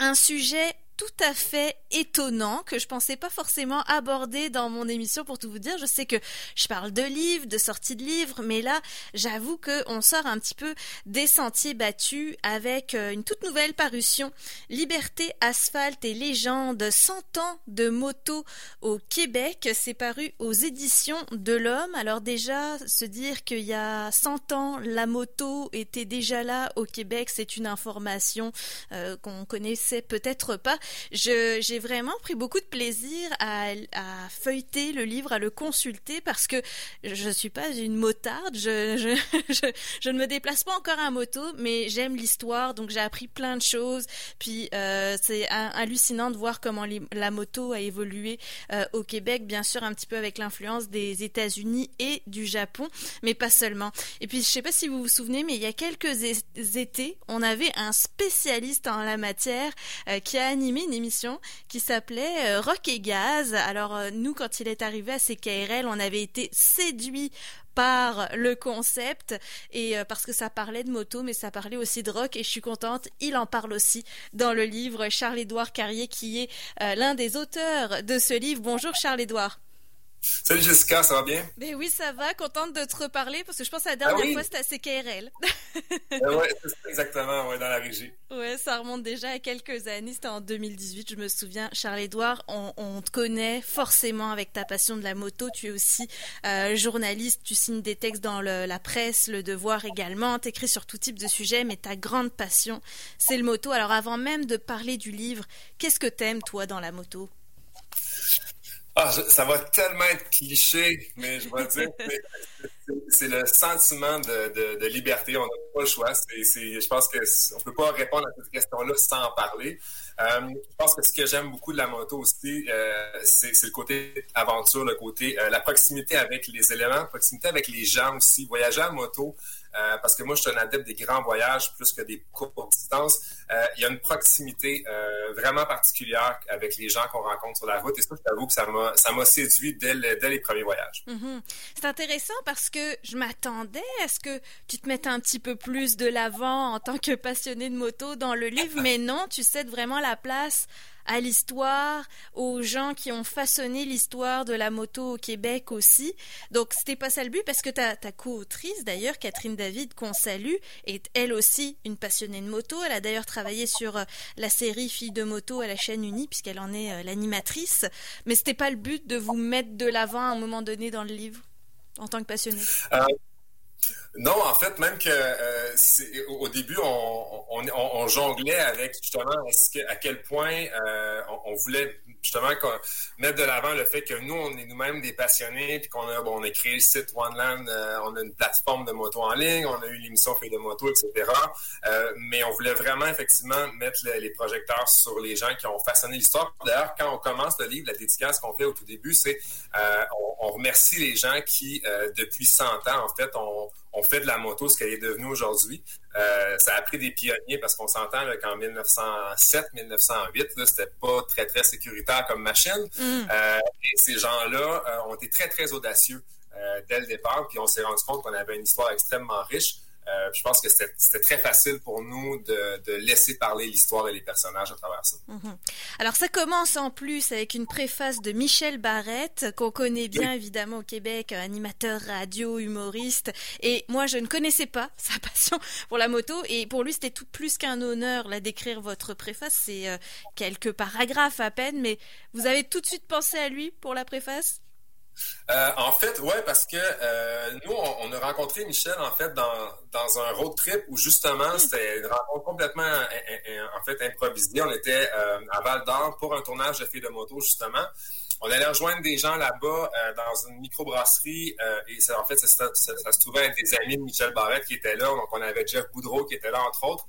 un sujet tout à fait étonnant que je pensais pas forcément aborder dans mon émission pour tout vous dire. Je sais que je parle de livres, de sorties de livres, mais là, j'avoue que on sort un petit peu des sentiers battus avec euh, une toute nouvelle parution Liberté, asphalte et légende 100 ans de moto au Québec. C'est paru aux éditions de l'Homme. Alors déjà, se dire qu'il y a 100 ans, la moto était déjà là au Québec, c'est une information euh, qu'on connaissait peut-être pas. j'ai vraiment pris beaucoup de plaisir à, feuilleter le livre, à le consulter parce que je ne suis pas une motarde, je, je, je, ne me déplace pas encore à moto, mais j'aime l'histoire, donc j'ai appris plein de choses. Puis euh, c'est hallucinant de voir comment la moto a évolué euh, au Québec, bien sûr un petit peu avec l'influence des États-Unis et du Japon, mais pas seulement. Et puis je sais pas si vous vous souvenez, mais il y a quelques étés, on avait un spécialiste en la matière euh, qui a animé une émission qui s'appelait euh, Rock et Gaz. Alors euh, nous, quand il est arrivé à CKRL, on avait été séduits par le concept et euh, parce que ça parlait de moto mais ça parlait aussi de rock et je suis contente il en parle aussi dans le livre Charles-Édouard Carrier qui est l'un des auteurs de ce livre bonjour Charles-Édouard Salut Jessica, ça va bien? Ben oui, ça va. Contente de te reparler parce que je pense que la dernière ah fois c'était à CKRL. Ben oui, exactement, ouais, dans la régie. Ouais, ça remonte déjà à quelques années. C'était en 2018, je me souviens. Charles-Édouard, on, te connaît forcément avec ta passion de la moto. Tu es aussi euh, journaliste, tu signes des textes dans la presse, le devoir également. Tu écris sur tout type de sujet, mais ta grande passion, c'est le moto. Alors avant même de parler du livre, qu'est-ce que t'aimes toi dans la moto? Ah, ça va tellement être cliché, mais je vais dire c'est le sentiment de, liberté. On n'a pas le choix. je pense qu'on ne peut pas répondre à cette question-là sans en parler. Euh, je pense que ce que j'aime beaucoup de la moto aussi, euh, c'est le côté aventure, le côté, euh, la proximité avec les éléments, proximité avec les gens aussi. Voyager en moto, euh, parce que moi, je suis un adepte des grands voyages plus que des courtes distances. Euh, il y a une proximité euh, vraiment particulière avec les gens qu'on rencontre sur la route. Et ça, je t'avoue que ça m'a, ça m'a séduit dès, dès, les premiers voyages. Mm-hmm. C'est intéressant parce que je m'attendais à ce que tu te mettes un petit peu plus de l'avant en tant que passionné de moto dans le livre, mais non, tu cèdes vraiment la place à l'histoire, aux gens qui ont façonné l'histoire de la moto au Québec aussi. Donc c'était pas ça le but parce que ta, ta co-autrice d'ailleurs, Catherine David, qu'on salue, est elle aussi une passionnée de moto. Elle a d'ailleurs travaillé sur euh, la série Filles de moto à la chaîne Unie puisqu'elle en est euh, l'animatrice. Mais c'était pas le but de vous mettre de l'avant à un moment donné dans le livre en tant que passionnée? Euh, non, en fait, même que euh, au début, on, jonglait avec justement à quel point euh, on, voulait justement mettre de l'avant le fait que nous, on est nous-mêmes des passionnés, puis qu'on a, bon, on a créé le site OneLand, euh, on a une plateforme de moto en ligne, on a eu l'émission Fait de moto, etc. mais on voulait vraiment effectivement mettre les projecteurs sur les gens qui ont façonné l'histoire. D'ailleurs, quand on commence le livre, la dédicace qu'on fait au tout début, c'est on, on, remercie les gens qui, depuis 100 ans, en fait, ont on fait de la moto ce qu'elle est devenue aujourd'hui. Euh, ça a pris des pionniers parce qu'on s'entend qu'en 1907-1908, c'était pas très, très sécuritaire comme machine. Mm. Euh, et ces gens-là euh, ont été très, très audacieux dès le départ. Puis on s'est rendu compte qu'on avait une histoire extrêmement riche. Euh, je pense que c'était très facile pour nous de, laisser parler l'histoire et les personnages à travers ça. Mhm. Alors ça commence en plus avec une préface de Michel Barrette, qu'on connaît bien évidemment au Québec, animateur radio, humoriste. Et moi, je ne connaissais pas sa passion pour la moto. Et pour lui, c'était tout plus qu'un honneur là d'écrire votre préface. C'est euh, quelques paragraphes à peine, mais vous avez tout de suite pensé à lui pour la préface? Euh, en fait, ouais, parce que euh, nous, on, a rencontré Michel en fait dans, dans un road trip où justement hmm. c'était une rencontre complètement en fait improvisée. On était euh, à Val d'Or pour un tournage de filles de moto justement. On allait rejoindre des gens là-bas dans une microbrasserie et ça, en fait ça, se trouvait être des amis de Michel Barrette qui étaient là. Donc on avait Jeff Boudreau qui était là entre autres.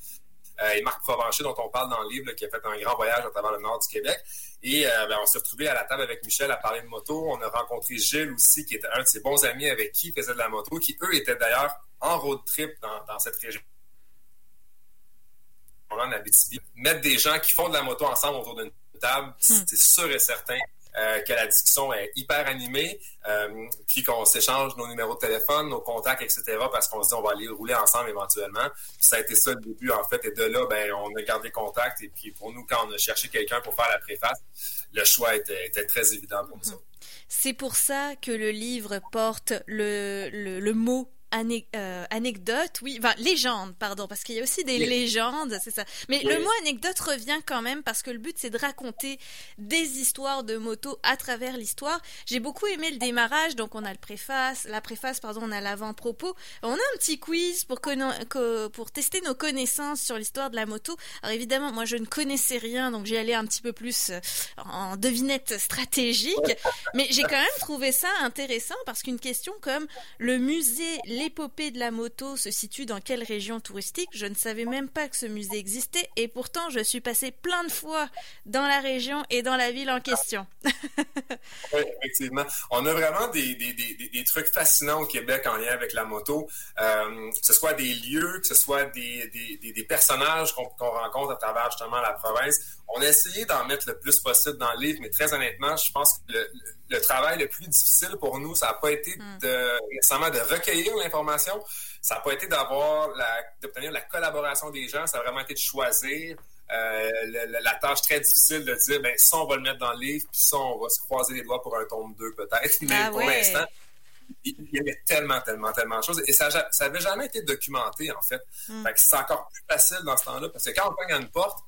Et Marc Provencher, dont on parle dans le livre, qui a fait un grand voyage à travers le nord du Québec. Et euh, ben, on s'est retrouvé à la table avec Michel à parler de moto. On a rencontré Gilles aussi, qui était un de ses bons amis avec qui il faisait de la moto, qui eux étaient d'ailleurs en road trip dans, cette région. En Abitibi. Mettre des gens qui font de la moto ensemble autour d'une table, hmm. c'est sûr et certain que la discussion est hyper animée, puis qu'on s'échange nos numéros de téléphone, nos contacts, etc., parce qu'on se dit on va aller rouler ensemble éventuellement. ça a été ça le début, en fait. Et de là, ben, on a gardé contact. Et puis pour nous, quand on a cherché quelqu'un pour faire la préface, le choix était, très évident pour nous. C'est pour ça que le livre porte le, le mot euh, anecdote, oui, enfin légende, pardon, parce qu'il y a aussi des légendes, c'est ça. Mais le mot anecdote revient quand même parce que le but c'est de raconter des histoires de moto à travers l'histoire. J'ai beaucoup aimé le démarrage, donc on a le préface, la préface, pardon, on a l'avant-propos. On a un petit quiz pour pour tester nos connaissances sur l'histoire de la moto. Alors évidemment, moi je ne connaissais rien, donc j'ai allé un petit peu plus euh, en devinette stratégique, mais j'ai quand même trouvé ça intéressant parce qu'une question comme le musée l'épopée de la moto se situe dans quelle région touristique? Je ne savais même pas que ce musée existait et pourtant je suis passé plein de fois dans la région et dans la ville en question. oui, effectivement. On a vraiment des, des, des, des, trucs fascinants au Québec en lien avec la moto, euh, que ce soit des lieux, que ce soit des, personnages qu'on rencontre à travers justement la province. On a essayé d'en mettre le plus possible dans le livre, mais très honnêtement, je pense que le, le travail le plus difficile pour nous, ça n'a pas été hmm. de, nécessairement de recueillir l'information, ça n'a pas été d'avoir d'obtenir la collaboration des gens, ça a vraiment été de choisir euh, la, tâche très difficile de dire, ben ça, on va le mettre dans le livre, puis ça, on va se croiser les doigts pour un tome 2 peut-être, mais ah pour l'instant, il y avait tellement, tellement, tellement de choses. Et ça n'avait jamais été documenté, en fait. Hmm. fait c'est encore plus facile dans ce temps-là, parce que quand on cogne à une porte,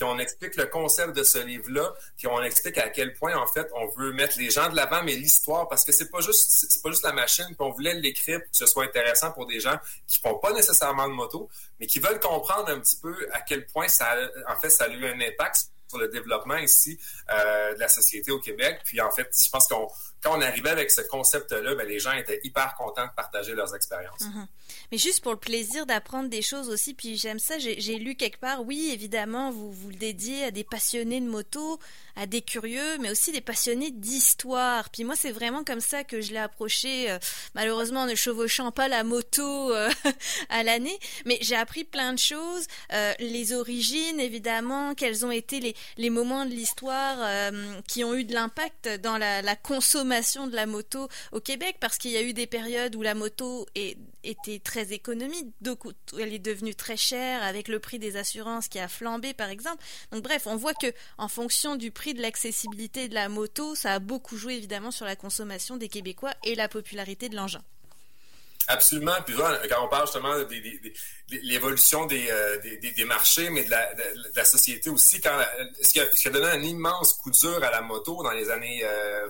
puis on explique le concept de ce livre-là, puis on explique à quel point, en fait, on veut mettre les gens de l'avant, mais l'histoire, parce que c'est pas juste pas juste la machine, puis on voulait l'écrire pour que ce soit intéressant pour des gens qui font pas nécessairement de moto, mais qui veulent comprendre un petit peu à quel point ça, en fait, ça a eu un impact sur le développement ici euh, de la société au Québec. Puis en fait, je pense qu'on quand on arrivait avec ce concept-là, ben, les gens étaient hyper contents de partager leurs expériences. Mhm. Mais juste pour le plaisir d'apprendre des choses aussi, puis j'aime ça, j'ai lu quelque part, oui, évidemment, vous, vous le dédiez à des passionnés de moto, à des curieux, mais aussi des passionnés d'histoire. Puis moi, c'est vraiment comme ça que je l'ai approché, euh, malheureusement en ne chevauchant pas la moto euh, à l'année, mais j'ai appris plein de choses, euh, les origines, évidemment, quels ont été les, les moments de l'histoire qui ont eu de l'impact dans la, la consommation de la moto au Québec, parce qu'il y a eu des périodes où la moto est, était très économique, elle est devenue très chère avec le prix des assurances qui a flambé, par exemple. Donc bref, on voit que en fonction du prix de l'accessibilité de la moto, ça a beaucoup joué évidemment sur la consommation des Québécois et la popularité de l'engin. Absolument. Puis quand on parle justement de, l'évolution euh, des, marchés, mais de la, société aussi, quand ce, qui a, donné un immense coup dur à la moto dans les années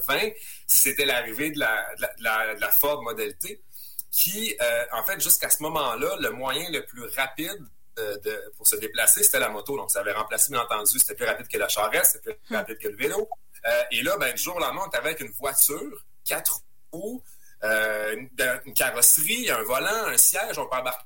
20, euh, c'était l'arrivée de la, Ford Model T, qui, euh, en fait, jusqu'à ce moment-là, le moyen le plus rapide de, pour se déplacer, c'était la moto. Donc, ça avait remplacé, bien entendu, c'était plus rapide que la charrette, c'était plus hmm. rapide que le vélo. Euh, et là, ben, du jour au lendemain, on était avec une voiture, quatre roues, euh, une, carrosserie, un volant, un siège, on peut embarquer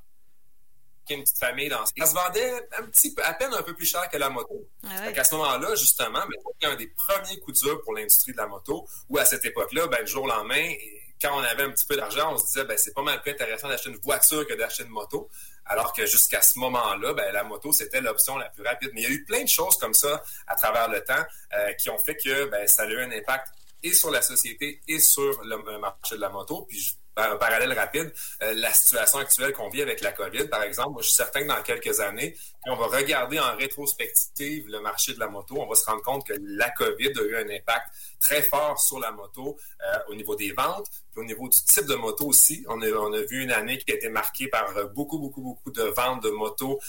une petite famille dans ça. se vendait un petit peu, à peine un peu plus cher que la moto. Ah à ce moment-là, justement, a un des premiers coups durs pour l'industrie de la moto, où à cette époque-là, ben, du jour au lendemain, quand on avait un petit peu d'argent, on se disait, ben, c'est pas mal plus intéressant d'acheter une voiture que d'acheter une moto. Alors que jusqu'à ce moment-là, ben, la moto, c'était l'option la plus rapide. Mais il y a eu plein de choses comme ça à travers le temps euh, qui ont fait que ben, ça a eu un impact et sur la société et sur le, marché de la moto. Puis un parallèle rapide, euh, la situation actuelle qu'on vit avec la COVID, par exemple, je suis certain que dans quelques années, on va regarder en rétrospective le marché de la moto, on va se rendre compte que la COVID a eu un impact très fort sur la moto euh, au niveau des ventes, puis au niveau du type de moto aussi. On a, vu une année qui a été marquée par beaucoup, beaucoup, beaucoup de ventes de motos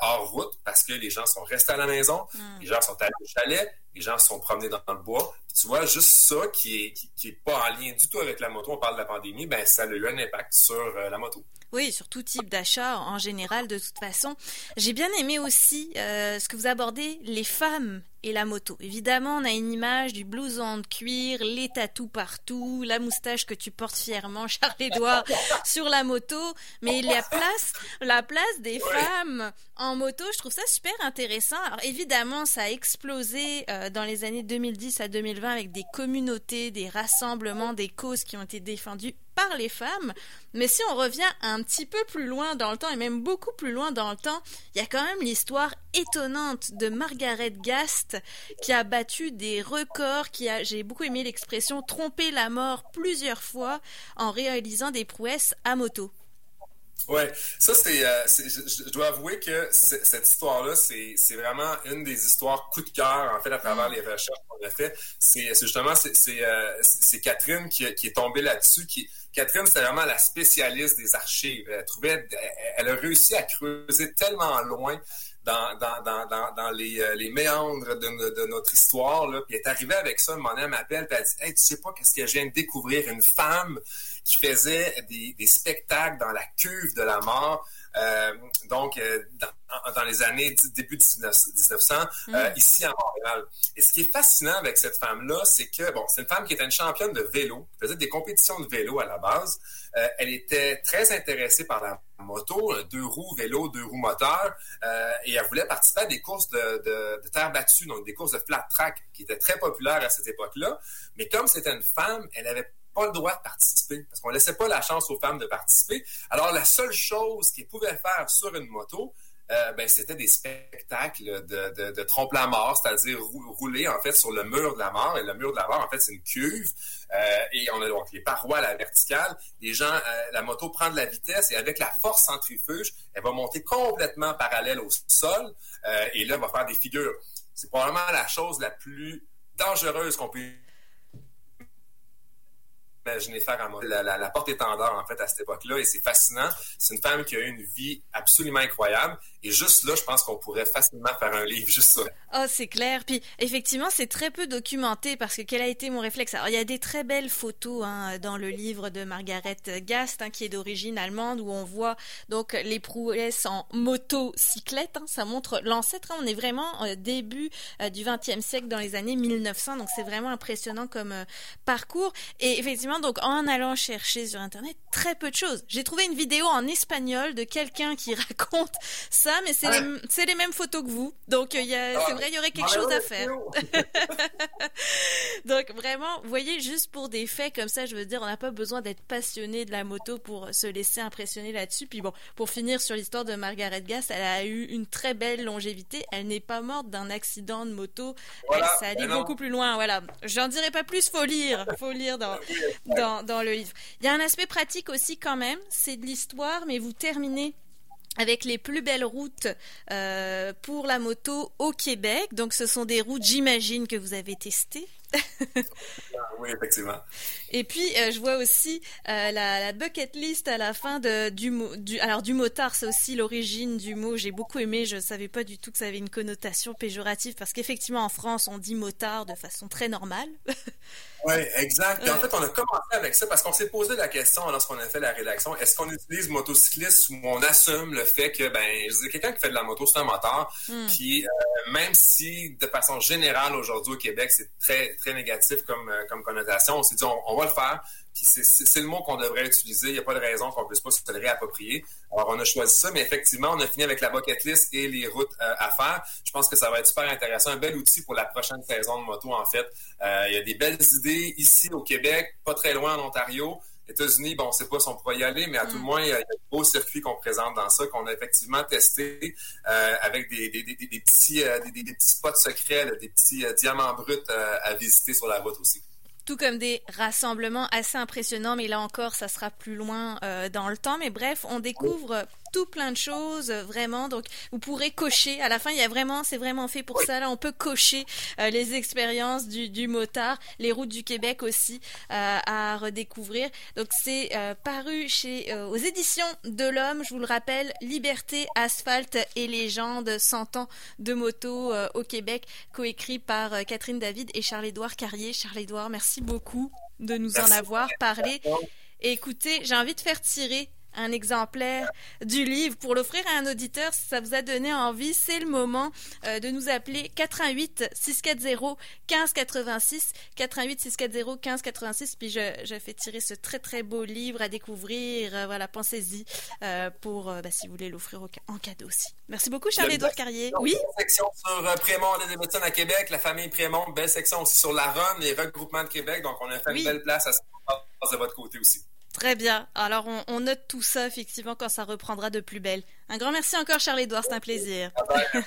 hors route parce que les gens sont restés à la maison, hmm. les gens sont allés au chalet, les gens sont promenés dans le bois. tu vois, juste ça qui est, qui, est pas en lien du tout avec la moto, on parle de la pandémie, ben ça a eu un impact sur euh, la moto. Oui, sur tout type d'achat en général, de toute façon. J'ai bien aimé aussi euh, ce que vous abordez, les femmes et la moto. Évidemment, on a une image du blouson de cuir, les tatous partout, la moustache que tu portes fièrement, Charles Édouard, sur la moto. Mais la place, la place des femmes en moto, je trouve ça super intéressant. Alors évidemment, ça a explosé euh, dans les années 2010 à 2020 avec des communautés, des rassemblements, des causes qui ont été défendues par les femmes. Mais si on revient un petit peu plus loin dans le temps, et même beaucoup plus loin dans le temps, il y a quand même l'histoire étonnante de Margaret Gast, qui a battu des records, qui a, j'ai beaucoup aimé l'expression, trompé la mort plusieurs fois en réalisant des prouesses à moto. Ouais, ça c'est, euh, je, dois avouer que cette histoire-là, c'est, vraiment une des histoires coup de cœur en fait à travers mm. les recherches qu'on a fait. C'est, justement c'est, euh, Catherine qui, qui, est tombée là-dessus. Qui, Catherine, c'est vraiment la spécialiste des archives. Elle trouvait, elle a réussi à creuser tellement loin dans, les, euh, méandres de, notre histoire. Là. Puis elle est arrivée avec ça, mon elle m'appelle, puis elle dit tu sais pas qu'est-ce que je viens de découvrir? Une femme qui faisait des spectacles dans la cuve de la mort. Euh, donc, euh, dans, dans, les années début 1900, euh, mm. ici à Montréal. Et ce qui est fascinant avec cette femme-là, c'est que, bon, c'est une femme qui était une championne de vélo, faisait des compétitions de vélo à la base. Elle était très intéressée par la moto, deux roues vélo, deux roues moteur, euh, et elle voulait participer à des courses de, de, de, terre battue, donc des courses de flat track, qui étaient très populaires à cette époque-là. Mais comme c'était une femme, elle avait pas le droit de participer parce qu'on laissait pas la chance aux femmes de participer. Alors la seule chose qu'ils pouvaient faire sur une moto, euh, ben, c'était des spectacles de, de, de trompe-la-mort, c'est-à-dire rouler en fait sur le mur de la mort. Et le mur de la mort, en fait, c'est une cuve. Euh, et on a donc les parois à la verticale. Les gens, euh, la moto prend de la vitesse et avec la force centrifuge, elle va monter complètement parallèle au sol. et là, elle va faire des figures. C'est probablement la chose la plus dangereuse qu'on peut imaginer faire en la, la, la porte-étendard, en fait, à cette époque-là. Et c'est fascinant. C'est une femme qui a eu une vie absolument incroyable. Et juste là, je pense qu'on pourrait facilement faire un livre juste ça. Oh, c'est clair. Puis effectivement, c'est très peu documenté parce que quel a été mon réflexe? Alors, il y a des très belles photos hein, dans le livre de Margaret Gast, hein, qui est d'origine allemande, où on voit donc les prouesses en motocyclette. Hein. ça montre l'ancêtre. On est vraiment au début euh, du 20e siècle, dans les années 1900. Donc, c'est vraiment impressionnant comme euh, parcours. Et effectivement, donc en allant chercher sur Internet, très peu de choses. J'ai trouvé une vidéo en espagnol de quelqu'un qui raconte ça mais c'est les, mêmes photos que vous. Donc, il ah, c'est vrai, il y aurait quelque chose à faire. Donc, vraiment, vous voyez, juste pour des faits comme ça, je veux dire, on n'a pas besoin d'être passionné de la moto pour se laisser impressionner là-dessus. Puis bon, pour finir sur l'histoire de Margaret Gass, elle a eu une très belle longévité. Elle n'est pas morte d'un accident de moto. elle, ça allait beaucoup plus loin. Voilà. J'en dirai pas plus, faut lire. Faut lire dans, dans, dans le livre. Il y a un aspect pratique aussi quand même. C'est de l'histoire, mais vous terminez avec les plus belles routes euh, pour la moto au Québec. Donc, ce sont des routes, j'imagine, que vous avez testées. oui, effectivement. Et puis, euh, je vois aussi euh, la, bucket list à la fin de, du, du alors du motard, c'est aussi l'origine du mot. J'ai beaucoup aimé. Je ne savais pas du tout que ça avait une connotation péjorative parce qu'effectivement, en France, on dit motard de façon très normale. oui, exact. en fait, on a commencé avec ça parce qu'on s'est posé la question lorsqu'on a fait la rédaction est-ce qu'on utilise motocycliste ou on assume le fait que, ben, je dis, quelqu'un qui fait de la moto, c'est un motard. Hmm. Puis, euh, même si, de façon générale, aujourd'hui au Québec, c'est très très négatif comme, euh, comme connotation. On s'est dit, on, va le faire. Puis c'est le mot qu'on devrait utiliser. Il n'y a pas de raison qu'on ne puisse pas se le réapproprier. Alors, on a choisi ça, mais effectivement, on a fini avec la bucket list et les routes euh, à faire. Je pense que ça va être super intéressant. Un bel outil pour la prochaine saison de moto, en fait. Euh, il y a des belles idées ici au Québec, pas très loin en Ontario. États-Unis, bon, on ne sait pas si on pourra y aller, mais à tout le mm. moins, il y a des beaux circuits qu'on présente dans ça, qu'on a effectivement testé euh, avec des, des, des, des petits, des, petits spots secrets, des petits diamants bruts à visiter sur la route aussi tout comme des rassemblements assez impressionnants, mais là encore, ça sera plus loin dans le temps. Mais bref, on découvre tout plein de choses, euh, vraiment. Donc, vous pourrez cocher. À la fin, il y a vraiment, c'est vraiment fait pour ça. Là, on peut cocher euh, les expériences du, du, motard, les routes du Québec aussi euh, à redécouvrir. Donc, c'est paru chez aux éditions de l'Homme. Je vous le rappelle, Liberté, Asphalte et légende 100 ans de moto au Québec, coécrit par Catherine David et Charles-Édouard Carrier. Charles-Édouard, merci beaucoup de nous en avoir parlé. écoutez, j'ai envie de faire tirer un exemplaire du livre. Pour l'offrir à un auditeur si ça vous a donné envie c'est le moment euh, de nous appeler 88 640 1586 88 640 1586 puis je, je fais tirer ce très très beau livre à découvrir. Euh, voilà pensez-y euh, pour bah, si vous voulez l'offrir en cadeau aussi. Merci beaucoup Charles-Édouard Carrier. oui? section sur Prémont les médecins à Québec. La famille Prémont belle section aussi sur la Rhône les regroupements de Québec. Donc on a fait une belle place à de votre côté aussi Très bien. Alors, on, note tout ça, effectivement, quand ça reprendra de plus belle. Un grand merci encore, Charles-Édouard. C'est un plaisir.